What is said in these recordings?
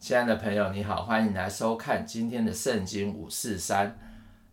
亲爱的朋友，你好，欢迎来收看今天的圣经五四三。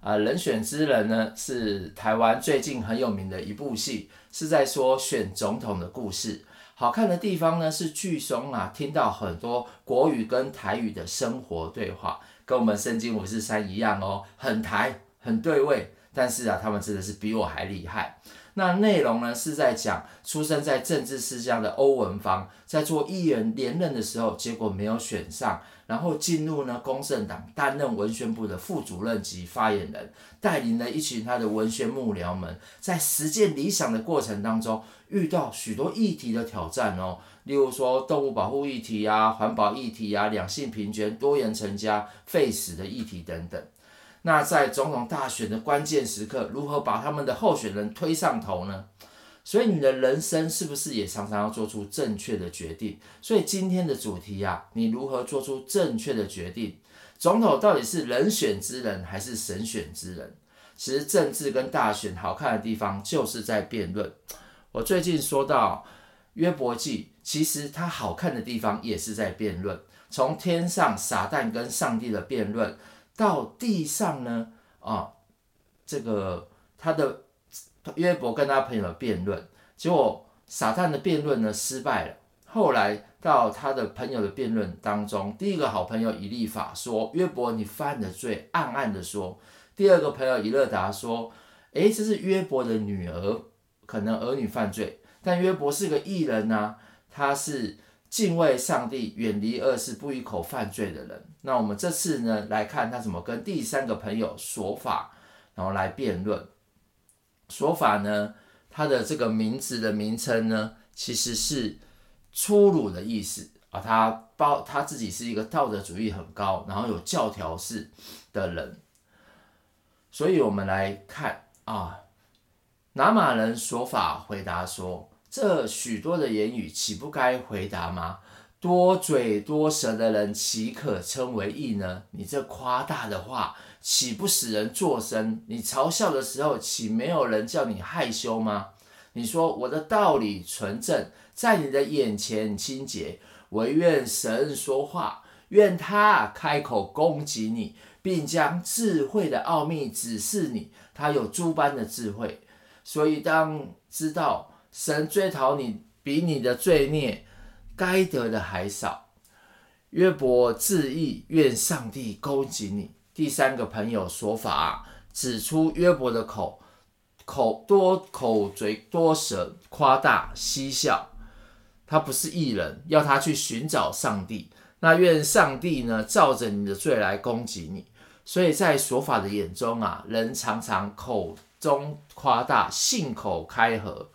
啊，人选之人呢，是台湾最近很有名的一部戏，是在说选总统的故事。好看的地方呢，是剧中啊，听到很多国语跟台语的生活对话，跟我们圣经五四三一样哦，很台，很对味。但是啊，他们真的是比我还厉害。那内容呢，是在讲出生在政治世家的欧文芳，在做议员连任的时候，结果没有选上，然后进入呢公正党担任文宣部的副主任及发言人，带领了一群他的文宣幕僚们，在实践理想的过程当中，遇到许多议题的挑战哦，例如说动物保护议题啊、环保议题啊、两性平权、多元成家、废死的议题等等。那在总统大选的关键时刻，如何把他们的候选人推上头呢？所以你的人生是不是也常常要做出正确的决定？所以今天的主题啊，你如何做出正确的决定？总统到底是人选之人还是神选之人？其实政治跟大选好看的地方就是在辩论。我最近说到约伯记，其实它好看的地方也是在辩论，从天上撒旦跟上帝的辩论。到地上呢，啊，这个他的约伯跟他朋友辩论，结果撒旦的辩论呢失败了。后来到他的朋友的辩论当中，第一个好朋友以利法说：“约伯，你犯了罪。”暗暗的说。第二个朋友以勒达说：“诶，这是约伯的女儿，可能儿女犯罪，但约伯是个义人呐、他是。”敬畏上帝，远离恶事，不一口犯罪的人。那我们这次呢，来看他怎么跟第三个朋友琐法，然后来辩论。琐法呢，他的这个名字的名称呢，其实是粗鲁的意思啊。他包他自己是一个道德主义很高，然后有教条式的人。所以我们来看啊，拿马人琐法回答说。这许多的言语，岂不该回答吗？多嘴多舌的人，岂可称为义呢？你这夸大的话，岂不使人作声？你嘲笑的时候，岂没有人叫你害羞吗？你说我的道理纯正，在你的眼前清洁，唯愿神说话，愿他开口攻击你，并将智慧的奥秘指示你。他有诸般的智慧，所以当知道。神追讨你，比你的罪孽该得的还少。约伯自义，愿上帝攻击你。第三个朋友琐法指出约伯的口口多口嘴多舌，夸大嬉笑，他不是义人，要他去寻找上帝。那愿上帝呢，照着你的罪来攻击你。所以在琐法的眼中啊，人常常口中夸大，信口开河。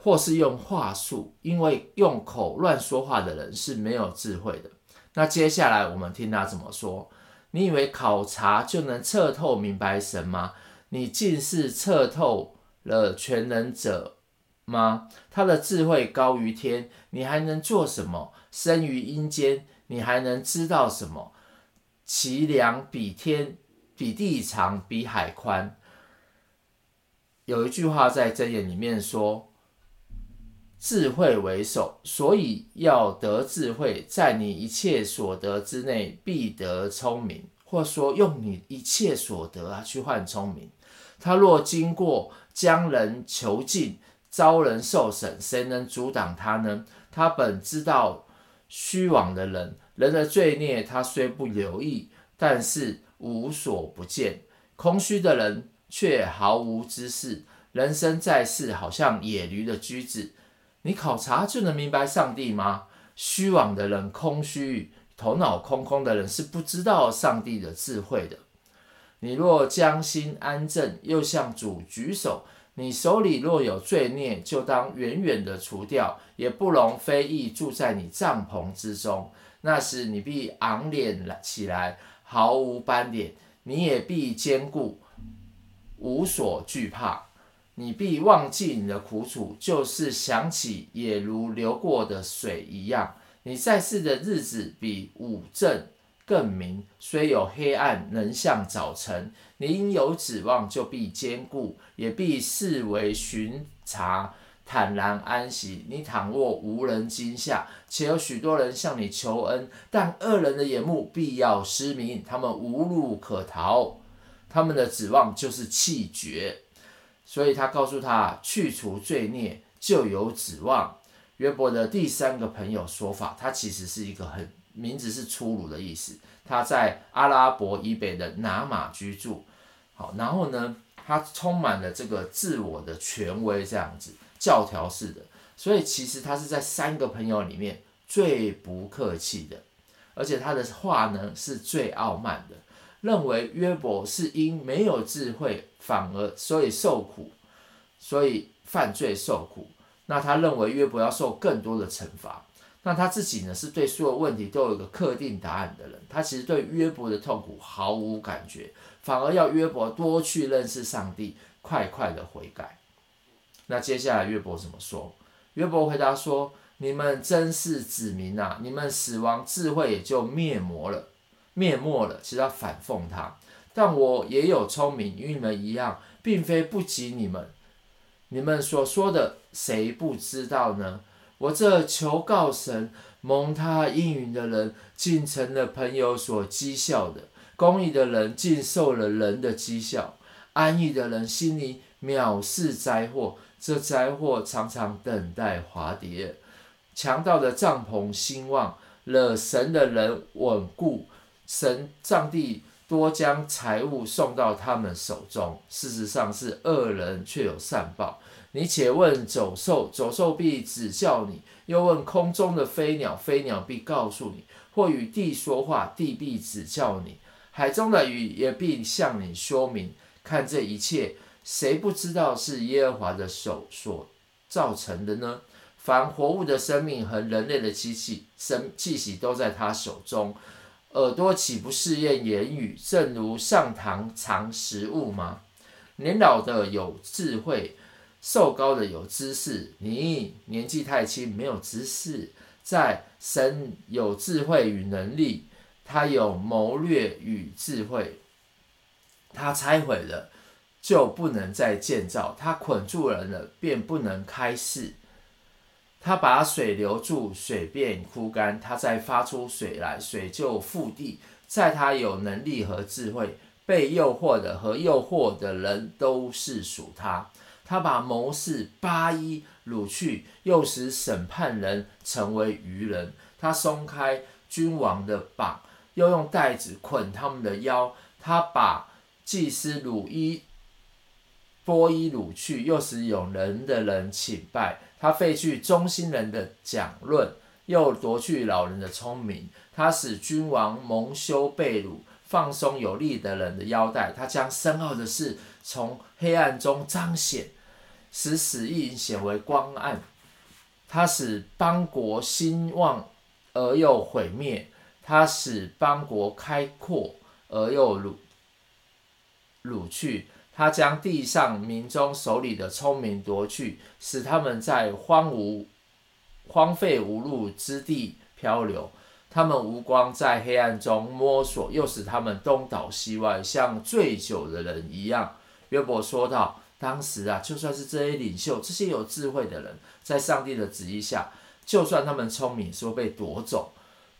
或是用话术，因为用口乱说话的人是没有智慧的。那接下来我们听他怎么说？你以为考察就能测透明白神吗？你竟是测透了全能者吗？他的智慧高于天，你还能做什么？生于阴间，你还能知道什么？其量比天，比地长，比海宽。有一句话在箴言里面说。智慧为首，所以要得智慧，在你一切所得之内必得聪明，或说用你一切所得啊去换聪明。他若经过将人囚禁，遭人受审，谁能阻挡他呢？他本知道虚妄的人，人的罪孽他虽不留意，但是无所不见。空虚的人却毫无知识，人生在世，好像野驴的驹子。你考察就能明白上帝吗？虚妄的人，空虚、头脑空空的人是不知道上帝的智慧的。你若将心安正，又向主举手，你手里若有罪孽，就当远远的除掉，也不容非义住在你帐篷之中。那时你必昂脸起来，毫无斑点；你也必坚固，无所惧怕。你必忘记你的苦楚，就是想起也如流过的水一样。你在世的日子比五正更明，虽有黑暗，能像早晨。你因有指望，就必坚固，也必视为巡查坦然安息。你躺卧无人惊吓，且有许多人向你求恩，但恶人的眼目必要失明，他们无路可逃，他们的指望就是气绝。所以他告诉他，去除罪孽就有指望。约伯的第三个朋友说法，他其实是一个很名字是粗鲁的意思。他在阿拉伯以北的拿马居住，好，然后呢，他充满了这个自我的权威，这样子教条式的，所以其实他是在三个朋友里面最不客气的，而且他的话呢是最傲慢的，认为约伯是因没有智慧，反而所以受苦，所以犯罪受苦，那他认为约伯要受更多的惩罚。那他自己呢，是对所有问题都有一个特定答案的人。他其实对约伯的痛苦毫无感觉，反而要约伯多去认识上帝，快快的悔改。那接下来约伯怎么说？约伯回答说：“你们真是子民啊！你们死亡，智慧也就灭没了，灭没了。其实要反讽他。但我也有聪明，与你们一样，并非不及你们。你们所说的，谁不知道呢？”我这求告神蒙他应允的人，竟成了朋友所讥笑的；公义的人竟受了人的讥笑；安逸的人心里藐视灾祸，这灾祸常常等待滑跌。强盗的帐篷兴旺，惹神的人稳固。神上帝多将财物送到他们手中，事实上是恶人却有善报。你且问走兽，走兽必指教你；又问空中的飞鸟，飞鸟必告诉你；或与地说话，地必指教你；海中的鱼也必向你说明。看这一切，谁不知道是耶和华的手所造成的呢？凡活物的生命和人类的机器生气息都在他手中。耳朵岂不试验言语，正如上堂尝食物吗？年老的有智慧。瘦高的有知识，你年纪太轻，没有知识。在神有智慧与能力，他有谋略与智慧。他拆毁了，就不能再建造；他捆住人了，便不能开释。他把水留住，水便枯干；他再发出水来，水就覆地。在他有能力和智慧，被诱惑的和诱惑的人都是属他。他把谋士巴依掳去，又使审判人成为愚人。他松开君王的绑，又用带子捆他们的腰。他把祭司鲁伊波伊掳去，又使有能的人请拜。他废去忠心人的讲论，又夺去老人的聪明。他使君王蒙羞被辱，放松有力的人的腰带。他将深奥的事从黑暗中彰显。使死意显为光暗，他使邦国兴旺而又毁灭，他使邦国开阔而又掳掳去，他将地上民中手里的聪明夺去，使他们在荒芜荒废无路之地漂流，他们无光在黑暗中摸索，又使他们东倒西歪，像醉酒的人一样。约伯说道。当时啊，就算是这些领袖、这些有智慧的人，在上帝的旨意下，就算他们聪明，说被夺走。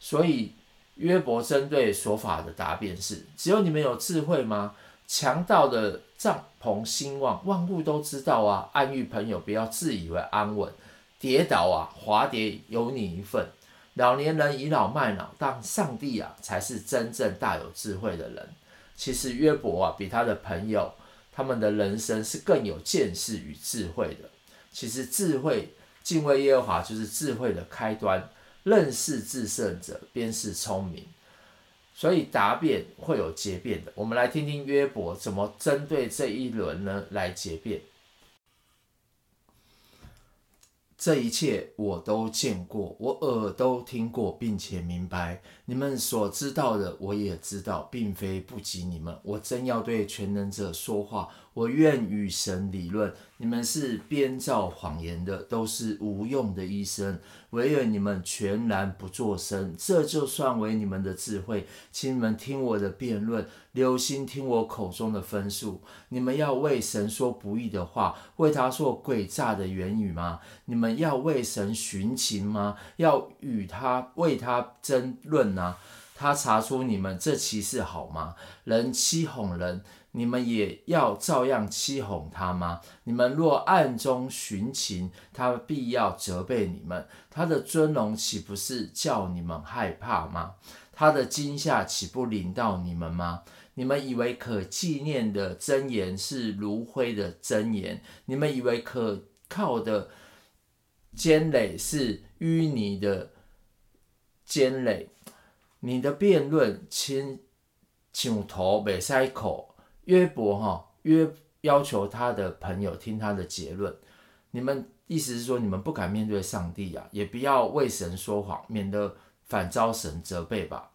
所以约伯针对说法的答辩是：只有你们有智慧吗？强盗的帐篷兴旺，万物都知道啊。安逸朋友，不要自以为安稳，跌倒啊，滑跌有你一份。老年人倚老卖老，但上帝啊，才是真正大有智慧的人。其实约伯啊，比他的朋友。他们的人生是更有见识与智慧的。其实，智慧敬畏耶和华就是智慧的开端。认识至圣者，便是聪明。所以答辩会有结辩的。我们来听听约伯怎么针对这一轮呢来结辩。这一切我都见过，我耳都听过，并且明白。你们所知道的，我也知道，并非不及你们。我真要对全能者说话，我愿与神理论。你们是编造谎言的，都是无用的医生。唯愿你们全然不作声，这就算为你们的智慧。请你们听我的辩论，留心听我口中的分数。你们要为神说不义的话，为他说诡诈的言语吗？你们要为神寻情吗？要与他为他争论？他查出你们这奇事好吗？人欺哄人，你们也要照样欺哄他吗？你们若暗中寻情，他必要责备你们。他的尊荣岂不是叫你们害怕吗？他的惊吓岂不临到你们吗？你们以为可纪念的真言是炉灰的真言？你们以为可靠的坚垒是淤泥的坚垒？你的辩论亲请头未塞口，约伯哈约要求他的朋友听他的结论。你们意思是说，你们不敢面对上帝呀、啊，也不要为神说谎，免得反遭神责备吧。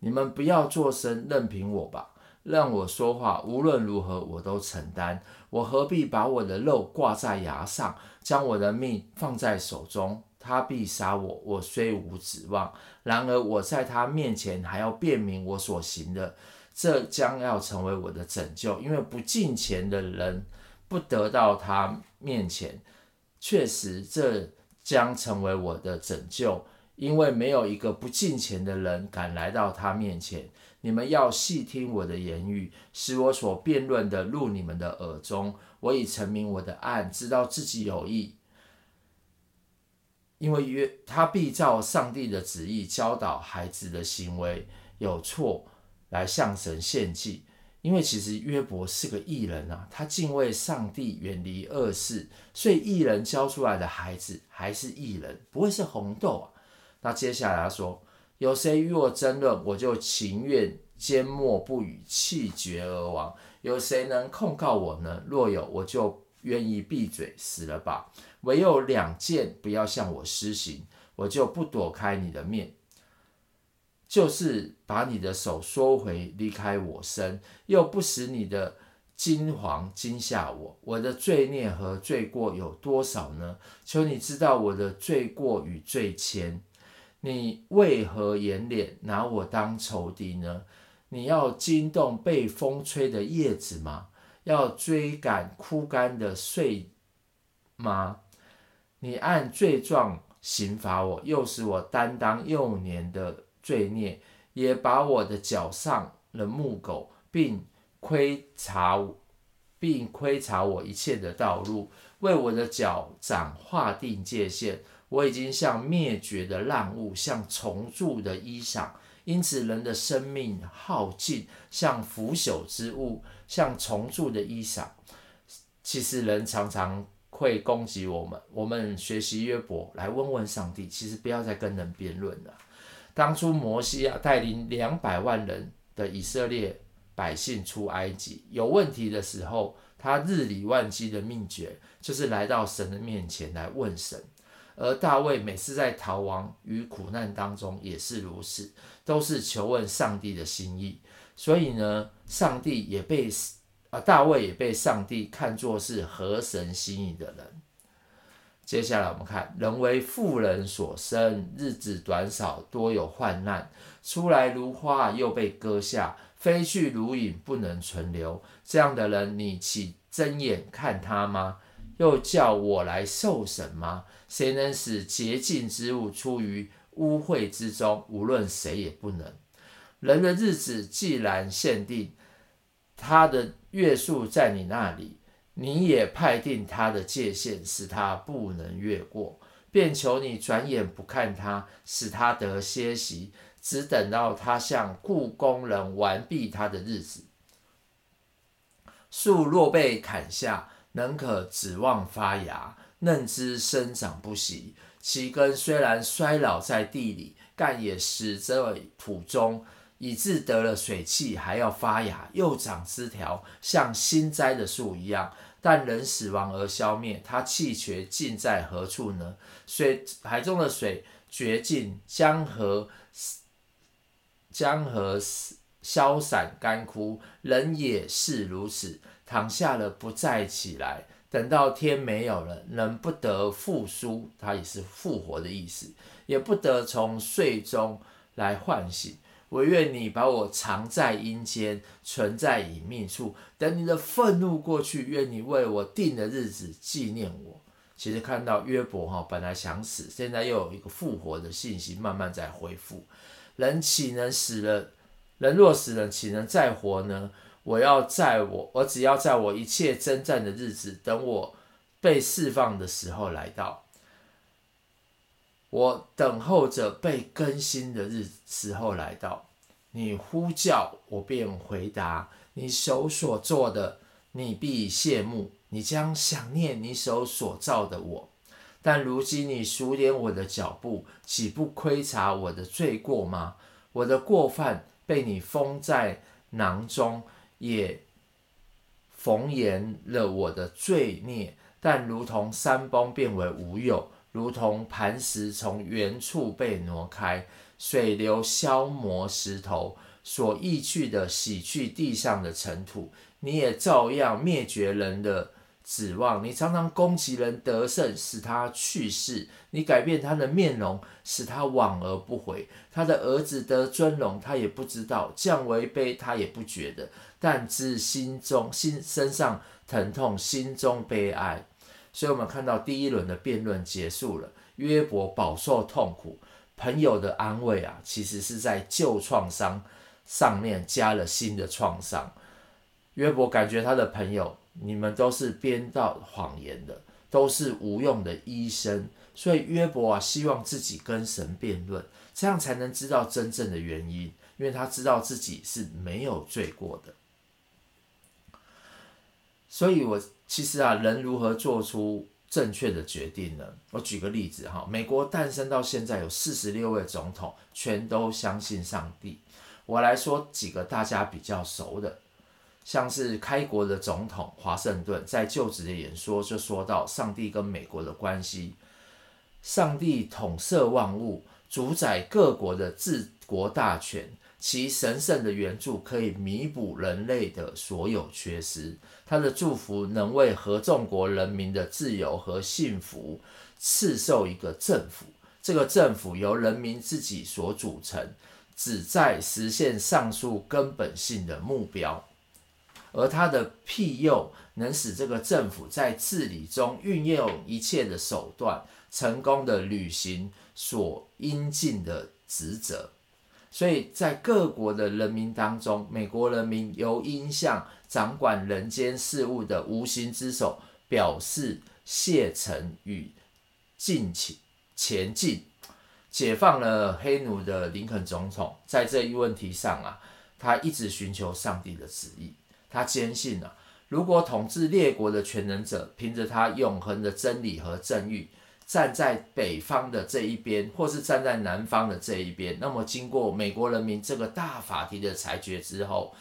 你们不要作声，任凭我吧，让我说话，无论如何我都承担。我何必把我的肉挂在牙上，将我的命放在手中？他必杀我，我虽无指望，然而我在他面前还要辩明我所行的，这将要成为我的拯救。因为不敬虔的人不得到他面前，确实这将成为我的拯救，因为没有一个不敬虔的人敢来到他面前。你们要细听我的言语，使我所辩论的入你们的耳中。我已成明我的案，知道自己有意。因为约他必照上帝的旨意教导孩子的行为有错来向神献祭。因为其实约伯是个艺人啊，他敬畏上帝，远离恶事，所以艺人教出来的孩子还是艺人，不会是红豆啊。那接下来他说：有谁与我争论，我就情愿缄默不语，气绝而亡。有谁能控告我呢？若有，我就愿意闭嘴，死了吧。唯有两件不要向我施行，我就不躲开你的面，就是把你的手缩回，离开我身，又不使你的惊惶惊吓我。我的罪孽和罪过有多少呢？求你知道我的罪过与罪愆。你为何掩脸拿我当仇敌呢？你要惊动被风吹的叶子吗？要追赶枯干的穗吗？你按罪状刑罚我，又使我担当幼年的罪孽，也把我的脚上的木狗，并窥察，并窥察我一切的道路，为我的脚掌划定界限。我已经像灭绝的烂物，像虫蛀的衣裳。因此，人的生命耗尽，像腐朽之物，像虫蛀的衣裳。其实，人常常。会攻击我们，我们学习约伯来问问上帝。其实不要再跟人辩论了。当初摩西啊带领两百万人的以色列百姓出埃及，有问题的时候，他日理万机的秘诀就是来到神的面前来问神。而大卫每次在逃亡与苦难当中也是如此，都是求问上帝的心意。所以呢，上帝也被。啊大卫也被上帝看作是合神心意的人。接下来我们看，人为妇人所生，日子短少，多有患难。出来如花，又被割下；飞去如影，不能存留。这样的人，你岂睁眼看他吗？又叫我来受审吗？谁能使洁净之物出于污秽之中？无论谁也不能。人的日子既然限定，他的。约束在你那里，你也派定他的界限，使他不能越过，便求你转眼不看他，使他得歇息，只等到他像雇工人完毕他的日子。树若被砍下，能可指望发芽？嫩枝生长不息，其根虽然衰老在地里，干也死在土中。以致得了水气，还要发芽，又长枝条，像新栽的树一样。但人死亡而消灭，他气绝尽在何处呢？水海中的水绝尽，江河江河消散干枯，人也是如此，躺下了不再起来。等到天没有了，人不得复苏，它也是复活的意思，也不得从睡中来唤醒。我愿你把我藏在阴间，存在隐秘处，等你的愤怒过去，愿你为我定的日子纪念我。其实看到约伯哈，本来想死，现在又有一个复活的信息，慢慢在恢复。人岂能死了？人若死了，岂能再活呢？我要在我，我只要在我一切征战的日子，等我被释放的时候来到，我等候着被更新的日时候来到。你呼叫，我便回答；你手所做的，你必羡慕；你将想念你手所造的我。但如今你数点我的脚步，岂不窥察我的罪过吗？我的过犯被你封在囊中。也缝严了我的罪孽，但如同山崩变为无有，如同磐石从原处被挪开，水流消磨石头，所溢去的洗去地上的尘土，你也照样灭绝人的指望，你常常攻击人得胜，使他去世；你改变他的面容，使他往而不回。他的儿子得尊荣，他也不知道；降为卑，他也不觉得。但知心中心身上疼痛，心中悲哀。所以，我们看到第一轮的辩论结束了，约伯饱受痛苦，朋友的安慰啊，其实是在旧创伤上面加了新的创伤。约伯感觉他的朋友。你们都是编造谎言的，都是无用的医生。所以约伯啊，希望自己跟神辩论，这样才能知道真正的原因，因为他知道自己是没有罪过的。所以，我其实啊，人如何做出正确的决定呢？我举个例子哈，美国诞生到现在有四十六位总统，全都相信上帝。我来说几个大家比较熟的。像是开国的总统华盛顿在就职的演说就说到上帝跟美国的关系，上帝统摄万物，主宰各国的治国大权，其神圣的援助可以弥补人类的所有缺失，他的祝福能为合众国人民的自由和幸福赐授一个政府，这个政府由人民自己所组成，旨在实现上述根本性的目标。而他的庇佑能使这个政府在治理中运用一切的手段，成功的履行所应尽的职责。所以在各国的人民当中，美国人民由应向掌管人间事物的无形之手表示谢忱与敬请前进。解放了黑奴的林肯总统，在这一问题上啊，他一直寻求上帝的旨意。他坚信啊，如果统治列国的权能者凭着他永恒的真理和正义，站在北方的这一边，或是站在南方的这一边，那么经过美国人民这个大法庭的裁决之后，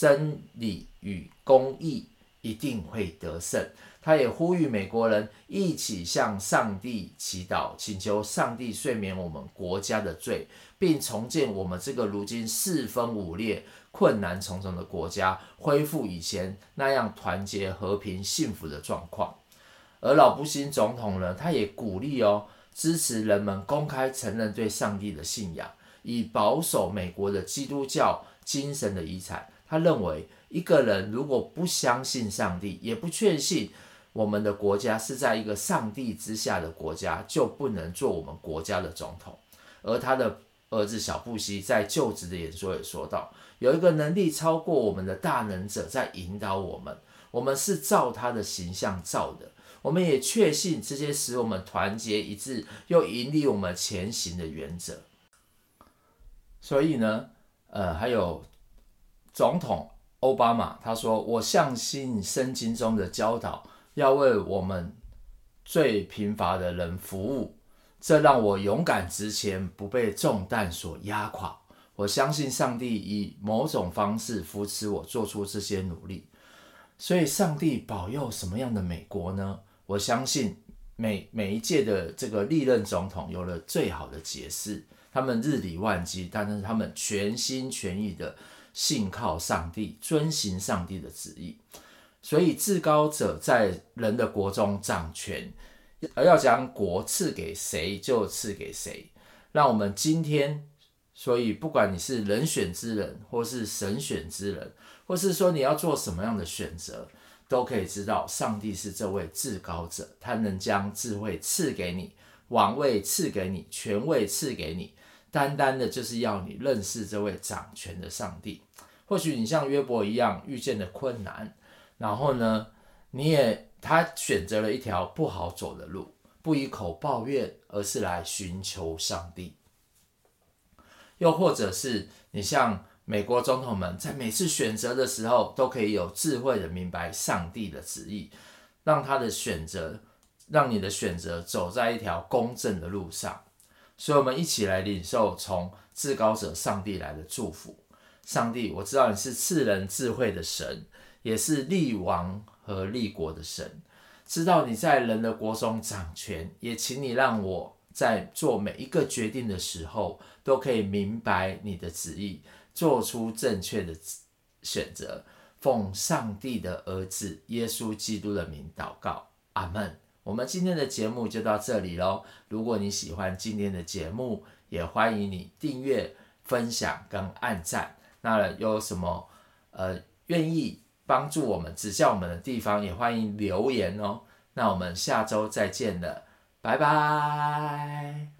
真理与公义一定会得胜。他也呼吁美国人一起向上帝祈祷，请求上帝赦免我们国家的罪，并重建我们这个如今四分五裂。困难重重的国家恢复以前那样团结、和平、幸福的状况，而老布什总统呢，他也鼓励哦，支持人们公开承认对上帝的信仰，以保守美国的基督教精神的遗产。他认为，一个人如果不相信上帝，也不确信我们的国家是在一个上帝之下的国家，就不能做我们国家的总统。而他的儿子小布希在就职的演说也说到。有一个能力超过我们的大能者在引导我们，我们是照他的形象造的。我们也确信这些使我们团结一致又引领我们前行的原则。所以呢，呃，还有总统奥巴马他说：“我相信圣经中的教导，要为我们最贫乏的人服务，这让我勇敢直前，不被重担所压垮。”我相信上帝以某种方式扶持我做出这些努力，所以上帝保佑什么样的美国呢？我相信每每一届的这个历任总统有了最好的解释，他们日理万机，但是他们全心全意的信靠上帝，遵行上帝的旨意。所以至高者在人的国中掌权，而要将国赐给谁就赐给谁。让我们今天，所以不管你是人选之人，或是神选之人，或是说你要做什么样的选择，都可以知道上帝是这位至高者，他能将智慧赐给你，王位赐给你，权位赐给你，单单的就是要你认识这位掌权的上帝。或许你像约伯一样遇见了困难。然后呢，你也他选择了一条不好走的路，不以口抱怨，而是来寻求上帝。又或者是你像美国总统们，在每次选择的时候，都可以有智慧的明白上帝的旨意，让他的选择，让你的选择走在一条公正的路上。所以，我们一起来领受从至高者上帝来的祝福。上帝，我知道你是赐人智慧的神。也是立王和立国的神，知道你在人的国中掌权，也请你让我在做每一个决定的时候，都可以明白你的旨意，做出正确的选择。奉上帝的儿子耶稣基督的名祷告，阿门。我们今天的节目就到这里喽。如果你喜欢今天的节目，也欢迎你订阅、分享跟按赞。那有什么呃愿意？帮助我们、指教我们的地方，也欢迎留言哦。那我们下周再见了，拜拜。